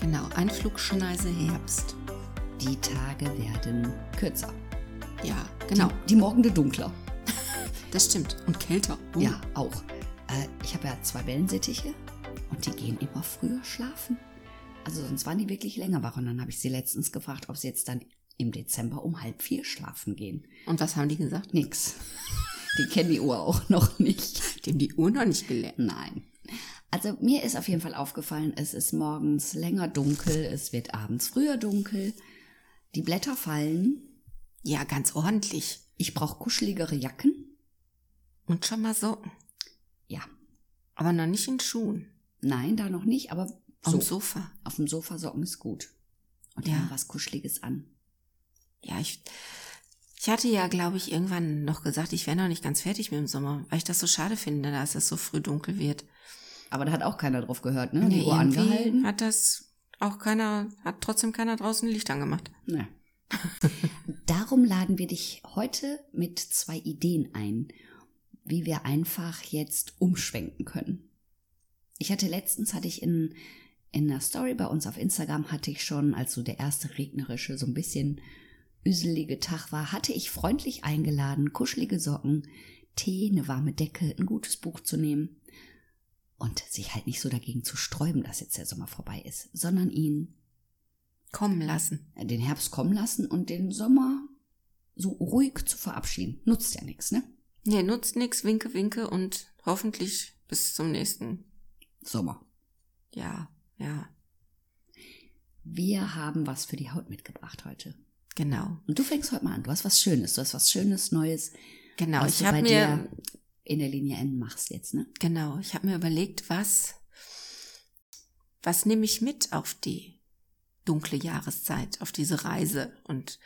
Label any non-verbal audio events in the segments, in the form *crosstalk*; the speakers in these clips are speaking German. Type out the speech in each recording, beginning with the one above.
Genau, Einflugschneise Herbst. Die Tage werden kürzer. Ja, genau. Die, die Morgende dunkler. *laughs* Das stimmt. Und kälter. Uh. Ja, auch. Äh, ich habe ja zwei Wellensittiche und die gehen immer früher schlafen. Also sonst waren die wirklich länger wach. Und dann habe ich sie letztens gefragt, ob sie jetzt dann im Dezember um halb vier schlafen gehen. Und was haben die gesagt? Nix. Die kennen die Uhr auch noch nicht. Die haben die Uhr noch nicht gelernt. Nein. Also mir ist auf jeden Fall aufgefallen, es ist morgens länger dunkel, es wird abends früher dunkel, die Blätter fallen. Ja, ganz ordentlich. Ich brauche kuscheligere Jacken. Und schon mal Socken. Ja. Aber noch nicht in Schuhen. Nein, da noch nicht, aber so. Am Sofa. Auf dem Sofa Socken ist gut. Und ja. was Kuscheliges an. Ja, ich, ich hatte ja, glaube ich, irgendwann noch gesagt, ich wäre noch nicht ganz fertig mit dem Sommer, weil ich das so schade finde, dass es so früh dunkel wird. Aber da hat auch keiner drauf gehört, ne? Nee, Die Uhr angehalten. Hat das auch keiner, hat trotzdem keiner draußen Licht angemacht. Ne. *laughs* Darum laden wir dich heute mit zwei Ideen ein, wie wir einfach jetzt umschwenken können. Ich hatte letztens, hatte ich in, in einer Story bei uns auf Instagram, hatte ich schon, als so der erste regnerische, so ein bisschen üselige Tag war, hatte ich freundlich eingeladen, kuschelige Socken, Tee, eine warme Decke, ein gutes Buch zu nehmen und sich halt nicht so dagegen zu sträuben, dass jetzt der Sommer vorbei ist, sondern ihn kommen lassen. Den Herbst kommen lassen und den Sommer so ruhig zu verabschieden. Nutzt ja nichts, ne? Nee, nutzt nichts, winke, winke und hoffentlich bis zum nächsten Sommer. Ja, ja. Wir haben was für die Haut mitgebracht heute. Genau. Und du fängst heute mal an. Du hast was Schönes. Du hast was Schönes, Neues. Genau. ich habe mir in der Linie N machst jetzt, ne? Genau. Ich habe mir überlegt, was, was nehme ich mit auf die dunkle Jahreszeit, auf diese Reise und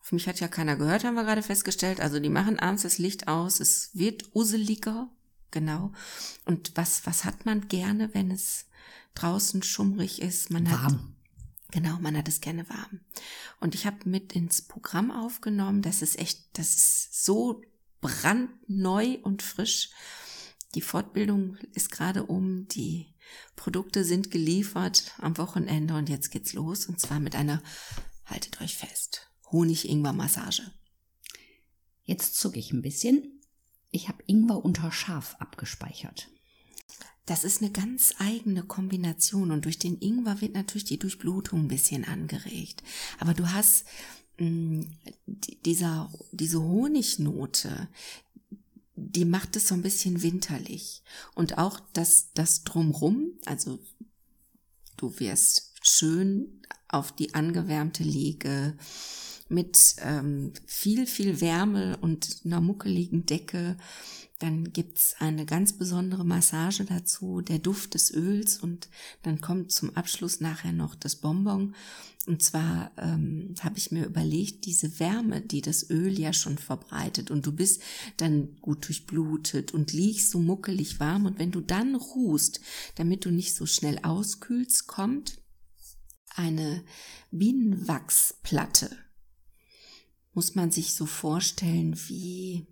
auf mich hat ja keiner gehört, haben wir gerade festgestellt. Also die machen abends das Licht aus, es wird useliger, genau. Und was, was hat man gerne, wenn es draußen schummrig ist? Man Warm. hat Genau, man hat es gerne warm. Und ich habe mit ins Programm aufgenommen, das ist echt, das ist so brandneu und frisch. Die Fortbildung ist gerade um, die Produkte sind geliefert am Wochenende und jetzt geht's los und zwar mit einer, haltet euch fest, Honig-Ingwer-Massage. Jetzt zucke ich ein bisschen. Ich habe Ingwer unter Schaf abgespeichert. Das ist eine ganz eigene Kombination und durch den Ingwer wird natürlich die Durchblutung ein bisschen angeregt. Aber du hast dieser, diese Honignote, die macht es so ein bisschen winterlich. Und auch das, das drumrum, also du wirst schön auf die angewärmte Liege mit ähm, viel, viel Wärme und einer muckeligen Decke dann gibt's eine ganz besondere Massage dazu, der Duft des Öls und dann kommt zum Abschluss nachher noch das Bonbon. Und zwar ähm, habe ich mir überlegt, diese Wärme, die das Öl ja schon verbreitet und du bist dann gut durchblutet und liegst so muckelig warm und wenn du dann ruhst, damit du nicht so schnell auskühlst, kommt eine Bienenwachsplatte. Muss man sich so vorstellen wie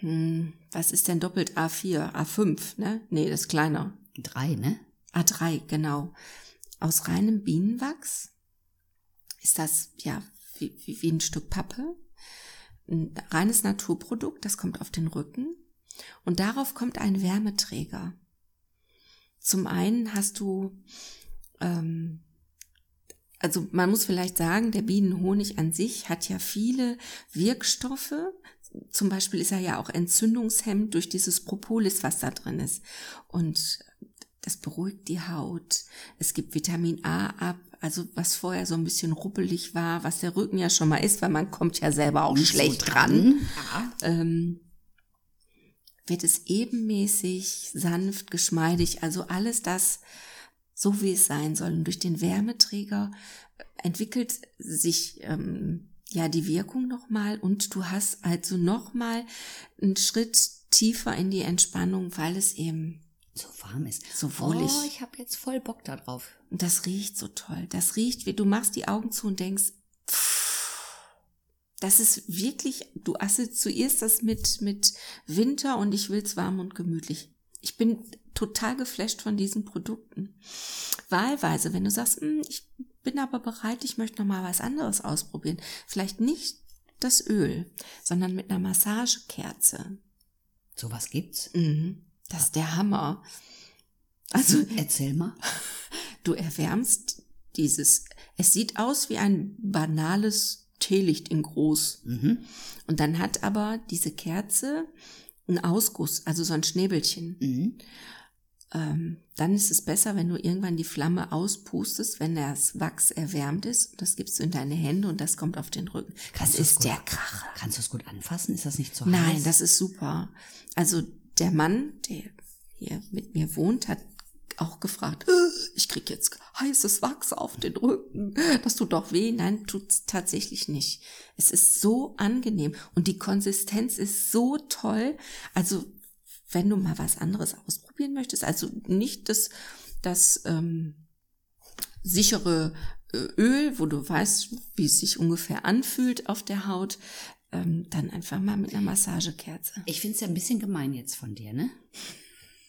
hm, was ist denn doppelt A4? A5, ne? Nee, das ist kleiner. Drei, ne? A3, genau. Aus reinem Bienenwachs ist das, ja, wie, wie, wie ein Stück Pappe. Ein reines Naturprodukt, das kommt auf den Rücken. Und darauf kommt ein Wärmeträger. Zum einen hast du, ähm, also man muss vielleicht sagen, der Bienenhonig an sich hat ja viele Wirkstoffe, zum Beispiel ist er ja auch entzündungshemmend durch dieses Propolis, was da drin ist. Und das beruhigt die Haut. Es gibt Vitamin A ab, also was vorher so ein bisschen ruppelig war, was der Rücken ja schon mal ist, weil man kommt ja selber auch Nicht schlecht so dran. dran. Ja. Ähm, wird es ebenmäßig, sanft, geschmeidig, also alles das, so wie es sein soll. Und durch den Wärmeträger entwickelt sich ähm, ja die Wirkung nochmal und du hast also nochmal einen Schritt tiefer in die Entspannung, weil es eben so warm ist. So wohlig. Oh, ich habe jetzt voll Bock da drauf. Und das riecht so toll. Das riecht, wie du machst die Augen zu und denkst, pff, das ist wirklich, du assoziierst das mit, mit Winter und ich will's warm und gemütlich. Ich bin total geflasht von diesen Produkten. Wahlweise, wenn du sagst, hm, ich bin aber bereit, ich möchte noch mal was anderes ausprobieren. Vielleicht nicht das Öl, sondern mit einer Massagekerze. Sowas gibt's? Mhm. Das ist der Hammer. Also *laughs* erzähl mal. *laughs* Du erwärmst dieses. Es sieht aus wie ein banales Teelicht in groß. Mhm. Und dann hat aber diese Kerze einen Ausguss, also so ein Schnäbelchen. Mhm. Ähm, dann ist es besser, wenn du irgendwann die Flamme auspustest, wenn das Wachs erwärmt ist. Das gibst du in deine Hände und das kommt auf den Rücken. Kannst das ist gut- der Kracher. Kannst du es gut anfassen? Ist das nicht zu Nein, heiß? das ist super. Also der Mann, der hier mit mir wohnt, hat auch gefragt, "Äh, ich krieg jetzt heißes Wachs auf den Rücken. Das tut doch weh. Nein, tut's tatsächlich nicht. Es ist so angenehm und die Konsistenz ist so toll. Also wenn du mal was anderes ausprobieren möchtest, also nicht das, das ähm, sichere äh, Öl, wo du weißt, wie es sich ungefähr anfühlt auf der Haut, ähm, dann einfach mal mit einer Massagekerze. Ich finde es ja ein bisschen gemein jetzt von dir, ne?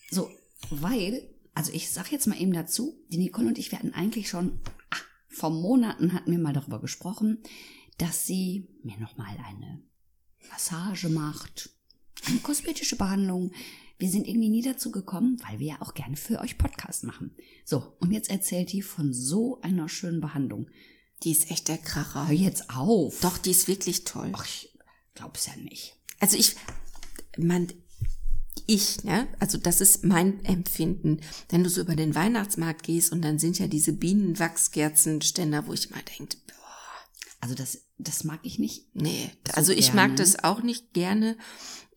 So, weil, also ich sag jetzt mal eben dazu, die Nicole und ich, wir hatten eigentlich schon, ah, vor Monaten hatten wir mal darüber gesprochen, dass sie mir nochmal eine Massage macht, eine kosmetische Behandlung. Wir sind irgendwie nie dazu gekommen, weil wir ja auch gerne für euch Podcast machen. So, und jetzt erzählt die von so einer schönen Behandlung. Die ist echt der Kracher. Hör jetzt auf. Doch, die ist wirklich toll. Ach, ich glaub's ja nicht. Also ich, man, ich, ne, also das ist mein Empfinden. Wenn du so über den Weihnachtsmarkt gehst und dann sind ja diese Bienenwachskerzenständer, wo ich mal denke, boah, Also das, das mag ich nicht. nee, So also ich gerne. mag das auch nicht gerne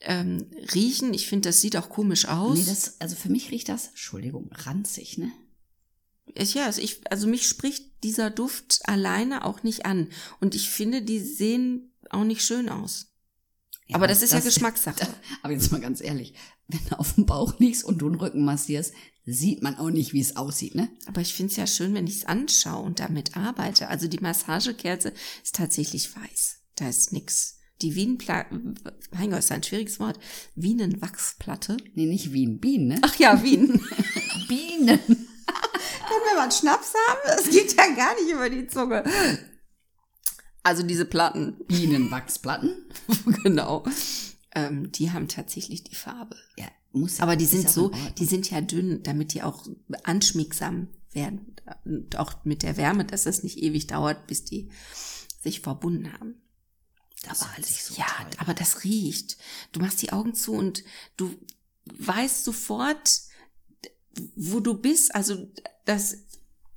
ähm, riechen. Ich finde, das sieht auch komisch aus. Nee, das, also für mich riecht das, Entschuldigung, ranzig, ne? Ja, also, ich, also mich spricht dieser Duft alleine auch nicht an. Und ich finde, die sehen auch nicht schön aus. Ja, Aber das ist ja Geschmackssache. *laughs* Aber jetzt mal ganz ehrlich, wenn du auf dem Bauch liegst und du den Rücken massierst, sieht man auch nicht, wie es aussieht, ne? Aber ich finde es ja schön, wenn ich es anschaue und damit arbeite. Also die Massagekerze ist tatsächlich weiß. Da ist nix. Die Wienenplatte, mein Gott, ist ein schwieriges Wort. Wienenwachsplatte. Nee, nicht Wien, Bienen, ne? Ach ja, Wien. *laughs* Bienen. *laughs* Können wir mal einen Schnaps haben? Das geht ja gar nicht über die Zunge. Also diese Platten, Bienenwachsplatten. *laughs* genau. Ähm, die haben tatsächlich die Farbe. Ja, muss ja- Aber die sind so, die sind ja dünn, damit die auch anschmiegsam werden. Und auch mit der Wärme, dass das nicht ewig dauert, bis die sich verbunden haben. Das hört sich so ja, toll aber das riecht. Du machst die Augen zu und du weißt sofort, wo du bist. Also das,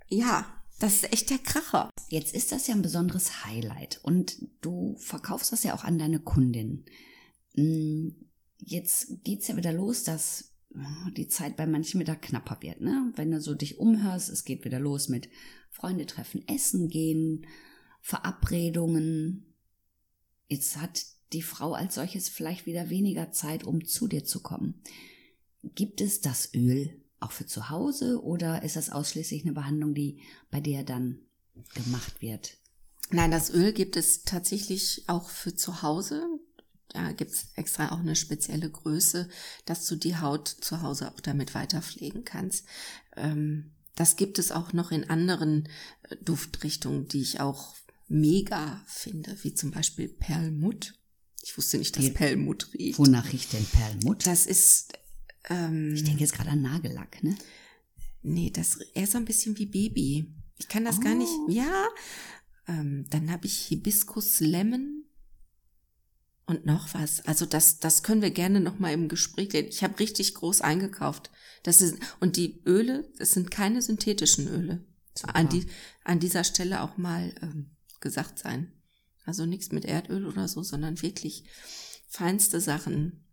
ja, das ist echt der Kracher. Jetzt ist das ja ein besonderes Highlight und du verkaufst das ja auch an deine Kundin. Mm, Jetzt geht's ja wieder los, dass oh, die Zeit bei manchen wieder knapper wird, ne? Wenn du so dich umhörst, es geht wieder los mit Freunde treffen, essen gehen, Verabredungen. Jetzt hat die Frau als solches vielleicht wieder weniger Zeit, um zu dir zu kommen. Gibt es das Öl auch für zu Hause oder ist das ausschließlich eine Behandlung, die bei dir dann gemacht wird? Nein, das Öl gibt es tatsächlich auch für zu Hause. Da gibt's extra auch eine spezielle Größe, dass du die Haut zu Hause auch damit weiterpflegen kannst. Ähm, das gibt es auch noch in anderen äh, Duftrichtungen, die ich auch mega finde, wie zum Beispiel Perlmutt. Ich wusste nicht, dass Perlmutt riecht. Wonach riecht denn Perlmutt? Das ist, ähm, Ich denke jetzt gerade an Nagellack, ne? Nee, das eher so ein bisschen wie Baby. Ich kann das gar nicht. Oh. Ja. Ähm, dann habe ich Hibiskus Lemon und noch was. Also das, das können wir gerne noch mal im Gespräch reden. Ich habe richtig groß eingekauft. Das ist und die Öle, das sind keine synthetischen Öle. Super. An die an dieser Stelle auch mal ähm, gesagt sein. Also nichts mit Erdöl oder so, sondern wirklich feinste Sachen.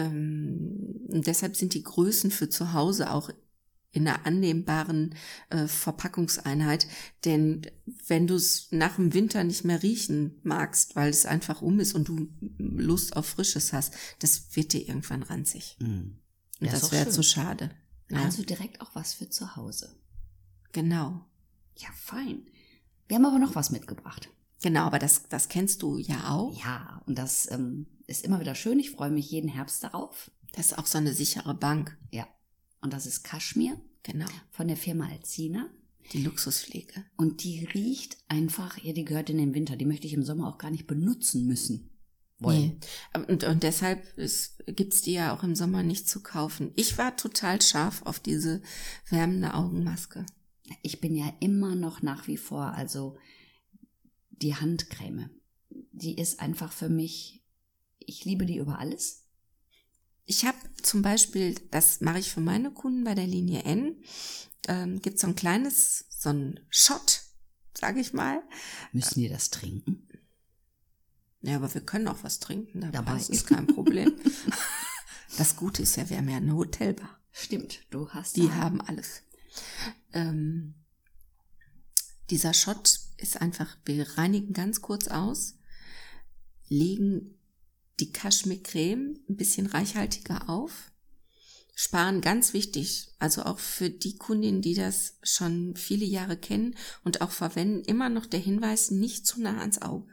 Ähm, und deshalb sind die Größen für zu Hause auch in einer annehmbaren äh, Verpackungseinheit. Denn wenn du es nach dem Winter nicht mehr riechen magst, weil es einfach um ist und du Lust auf Frisches hast, das wird dir irgendwann ranzig. Mm. Und das doch wäre zu schade. Ja, Also direkt auch was für zu Hause. genau. Ja, fein. Wir haben aber noch was mitgebracht. Genau, aber das, das kennst du ja auch. Ja, und das ähm, ist immer wieder schön. Ich freue mich jeden Herbst darauf. Das ist auch so eine sichere Bank. Ja. Und das ist Kaschmir Genau. von der Firma Alcina. Die Luxuspflege. Und die riecht einfach, ja, die gehört in den Winter. Die möchte ich im Sommer auch gar nicht benutzen müssen. Wollen. Nee. Und, und deshalb ist, gibt's die ja auch im Sommer nicht zu kaufen. Ich war total scharf auf diese wärmende Augenmaske. Ich bin ja immer noch nach wie vor, also die Handcreme. Die ist einfach für mich, ich liebe die über alles. Ich habe zum Beispiel, das mache ich für meine Kunden bei der Linie N, ähm, gibt so ein kleines, so ein Shot, sage ich mal. Müssen die das trinken? Ja, aber wir können auch was trinken dabei. Dabei. Das ist kein Problem. *laughs* das Gute ist ja, wir haben ja eine Hotelbar. Stimmt, du hast Die da- haben alles. Ähm, dieser Shot ist einfach, wir reinigen ganz kurz aus, legen die Kaschmircreme ein bisschen reichhaltiger auf, sparen ganz wichtig, also auch für die Kundinnen, die das schon viele Jahre kennen und auch verwenden, immer noch der Hinweis, nicht zu nah ans Auge.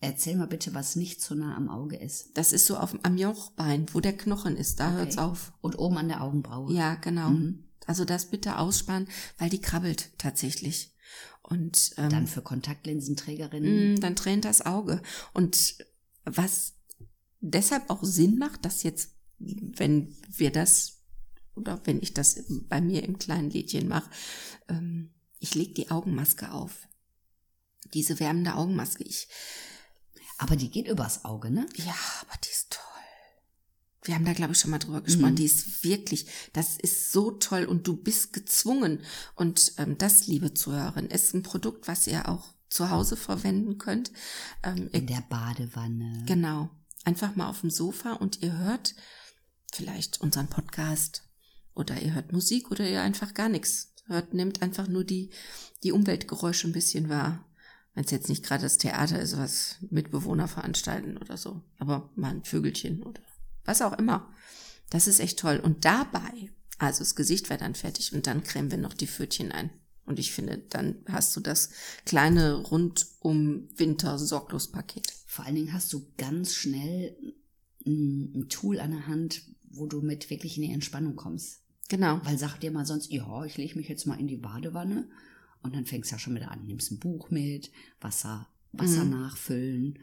Erzähl mal bitte, was nicht so nah am Auge ist. Das ist so auf, am Jochbein, wo der Knochen ist, da Okay. hört's auf. Und oben an der Augenbraue. Ja, genau. Mhm. Also das bitte aussparen, weil die krabbelt tatsächlich. Und ähm, Dann für Kontaktlinsenträgerinnen. mh, dann tränt das Auge. Und was deshalb auch Sinn macht, dass jetzt, wenn wir das oder wenn ich das bei mir im kleinen Lädchen mache, ähm, ich lege die Augenmaske auf. Diese wärmende Augenmaske. Ich, Aber die geht übers Auge, ne? ja, aber die ist toll. Wir haben da, glaube ich, schon mal drüber gesprochen. Mhm. Die ist wirklich, das ist so toll und du bist gezwungen. Und ähm, das, liebe Zuhörerin, ist ein Produkt, was ihr auch zu Hause verwenden könnt. Ähm, In der Badewanne. Genau. Einfach mal auf dem Sofa und ihr hört vielleicht unseren Podcast oder ihr hört Musik oder ihr einfach gar nichts hört, nehmt einfach nur die, die Umweltgeräusche ein bisschen wahr. Wenn es jetzt nicht gerade das Theater ist, was Mitbewohner veranstalten oder so, aber mal ein Vögelchen oder was auch immer. Das ist echt toll. Und dabei, also das Gesicht wäre dann fertig und dann cremen wir noch die Pfötchen ein. Und ich finde, dann hast du das kleine rundum Winter-Sorglos-Paket. Vor allen Dingen hast du ganz schnell ein, ein Tool an der Hand, wo du mit wirklich in die Entspannung kommst. Genau. Weil sag dir mal sonst, ja, ich lege mich jetzt mal in die Badewanne und dann fängst du ja schon wieder an, nimmst ein Buch mit, Wasser, Wasser Mhm. nachfüllen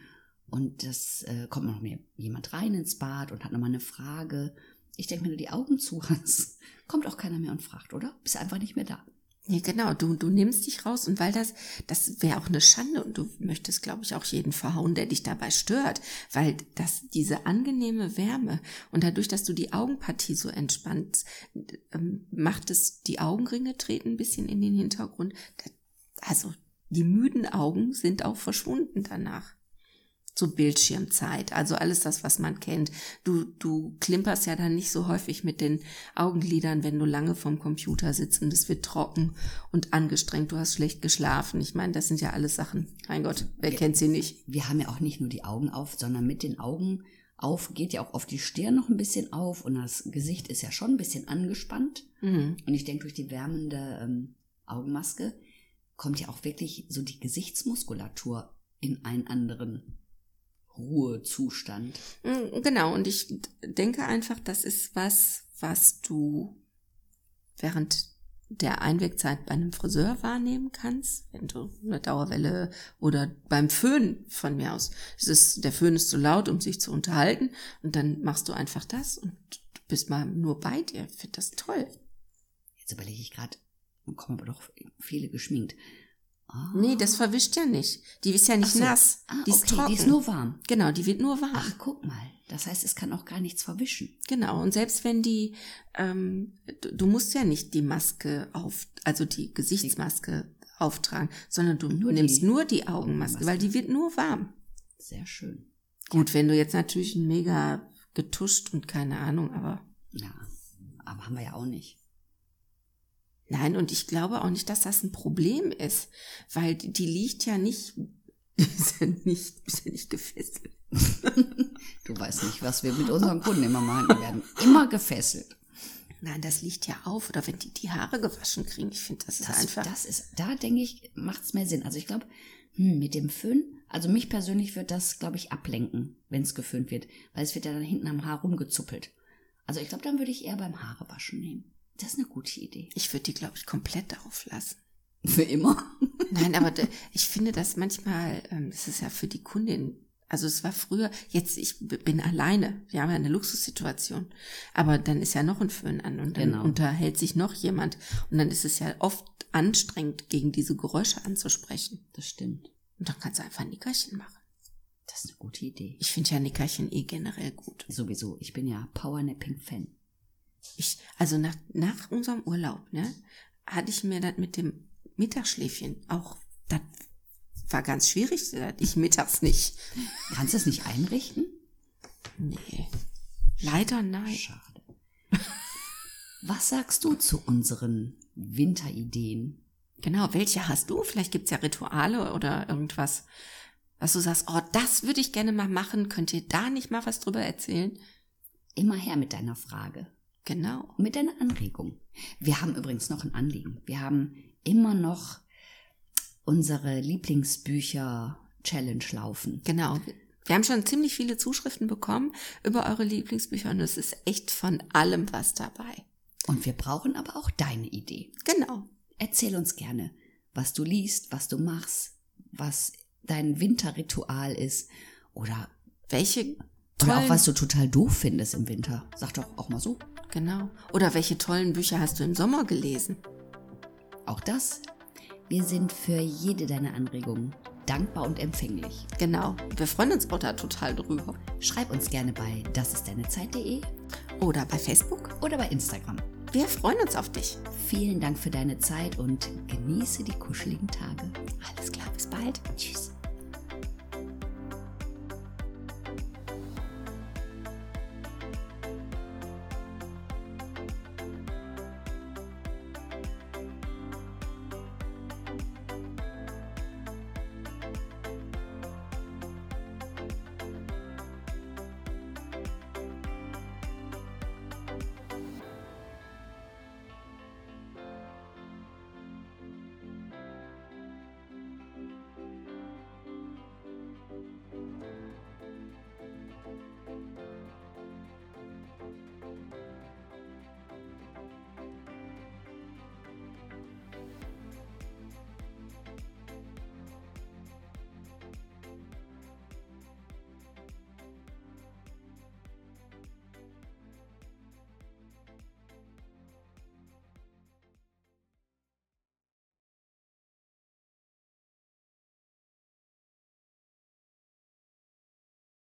und das äh, kommt noch mehr jemand rein ins Bad und hat nochmal eine Frage. Ich denke, wenn du die Augen zu hast, *laughs* kommt auch keiner mehr und fragt, oder? Bist einfach nicht mehr da. Ja, genau. Du, du nimmst dich raus und weil das, das wäre auch eine Schande und du möchtest, glaube ich, auch jeden verhauen, der dich dabei stört, weil das, diese angenehme Wärme und dadurch, dass du die Augenpartie so entspannst, ähm, macht es, die Augenringe treten ein bisschen in den Hintergrund. Also, die müden Augen sind auch verschwunden danach. So Bildschirmzeit, also alles das, was man kennt. Du, du klimperst ja dann nicht so häufig mit den Augenlidern, wenn du lange vom Computer sitzt und es wird trocken und angestrengt. Du hast schlecht geschlafen. Ich meine, das sind ja alles Sachen. Mein Gott, wer Ja. kennt sie nicht? Wir haben ja auch nicht nur die Augen auf, sondern mit den Augen auf geht ja auch auf die Stirn noch ein bisschen auf und das Gesicht ist ja schon ein bisschen angespannt. Mhm. Und ich denke, durch die wärmende ähm, Augenmaske kommt ja auch wirklich so die Gesichtsmuskulatur in einen anderen Ruhezustand. Mm, Genau, und ich denke einfach, das ist was, was du während der Einwegzeit bei einem Friseur wahrnehmen kannst, wenn du eine Dauerwelle oder beim Föhn von mir aus. Es ist, der Föhn ist zu laut, um sich zu unterhalten, und dann machst du einfach das und du bist mal nur bei dir. Ich finde das toll. Jetzt überlege ich gerade, kommen aber doch viele geschminkt. Ah. Nee, das verwischt ja nicht. Die ist ja nicht so. nass. ah, die ist okay, trocken. die ist nur warm. genau, die wird nur warm. Ach, guck mal. Das heißt, es kann auch gar nichts verwischen. Genau, und selbst wenn die, ähm, du, du musst ja nicht die Maske auf, also die Gesichtsmaske auftragen, sondern du Nur nimmst die nur die Augenmaske, weil die wird nur warm. Sehr schön. Gut, wenn du jetzt natürlich mega getuscht und keine Ahnung, aber. Ja, aber haben wir ja auch nicht. Nein, und ich glaube auch nicht, dass das ein Problem ist, weil die, die liegt ja nicht, *laughs* ist ja nicht, ist ja nicht gefesselt. *laughs* du weißt nicht, was wir mit unseren Kunden immer machen. Werden immer gefesselt. Nein, das liegt ja auf. Oder wenn die die Haare gewaschen kriegen. Ich finde, das ist Das, einfach. das ist, da denke ich, macht es mehr Sinn. Also ich glaube, hm, mit dem Föhn, also mich persönlich wird das, glaube ich, ablenken, wenn es geföhnt wird, weil es wird ja dann hinten am Haar rumgezuppelt. Also ich glaube, dann würde ich eher beim Haarewaschen nehmen. Das ist eine gute Idee. ich würde die, glaube ich, komplett auflassen. *laughs* Für immer. Nein, aber ich finde das manchmal, ähm, es ist ja für die Kundin, also es war früher, jetzt ich bin alleine, wir haben ja eine Luxussituation, aber dann ist ja noch ein Föhn an und dann Genau. unterhält sich noch jemand und dann ist es ja oft anstrengend, gegen diese Geräusche anzusprechen. Das stimmt. Und dann kannst du einfach ein Nickerchen machen. Das ist eine gute Idee. Ich finde ja Nickerchen eh generell gut. Sowieso, ich bin ja Powernapping-Fan. Ich, also nach, nach unserem Urlaub, ne, hatte ich mir das mit dem Mittagsschläfchen auch, das war ganz schwierig, das ich mittags nicht. Kannst du es nicht einrichten? Nee. Leider nein. Schade. Was sagst du zu unseren Winterideen? Genau, welche hast du? Vielleicht gibt's ja Rituale oder irgendwas, was du sagst, oh, das würde ich gerne mal machen. Könnt ihr da nicht mal was drüber erzählen? Immer her mit deiner Frage. Genau. Mit deiner Anregung. Wir haben übrigens noch ein Anliegen. Wir haben immer noch unsere Lieblingsbücher-Challenge laufen. Genau. Wir haben schon ziemlich viele Zuschriften bekommen über eure Lieblingsbücher und es ist echt von allem was dabei. Und wir brauchen aber auch deine Idee. Genau. Erzähl uns gerne, was du liest, was du machst, was dein Winterritual ist oder, Welche oder auch was du total doof findest im Winter. Sag doch auch mal so. genau. Oder welche tollen Bücher hast du im Sommer gelesen? Auch das. Wir sind für jede deiner Anregungen dankbar und empfänglich. Genau. Wir freuen uns auch da total drüber. Schreib uns gerne bei dasistdeinezeit.de Oder bei Facebook. oder bei Instagram. Wir freuen uns auf dich. Vielen Dank für deine Zeit und genieße die kuscheligen Tage. Alles klar, bis bald. Tschüss.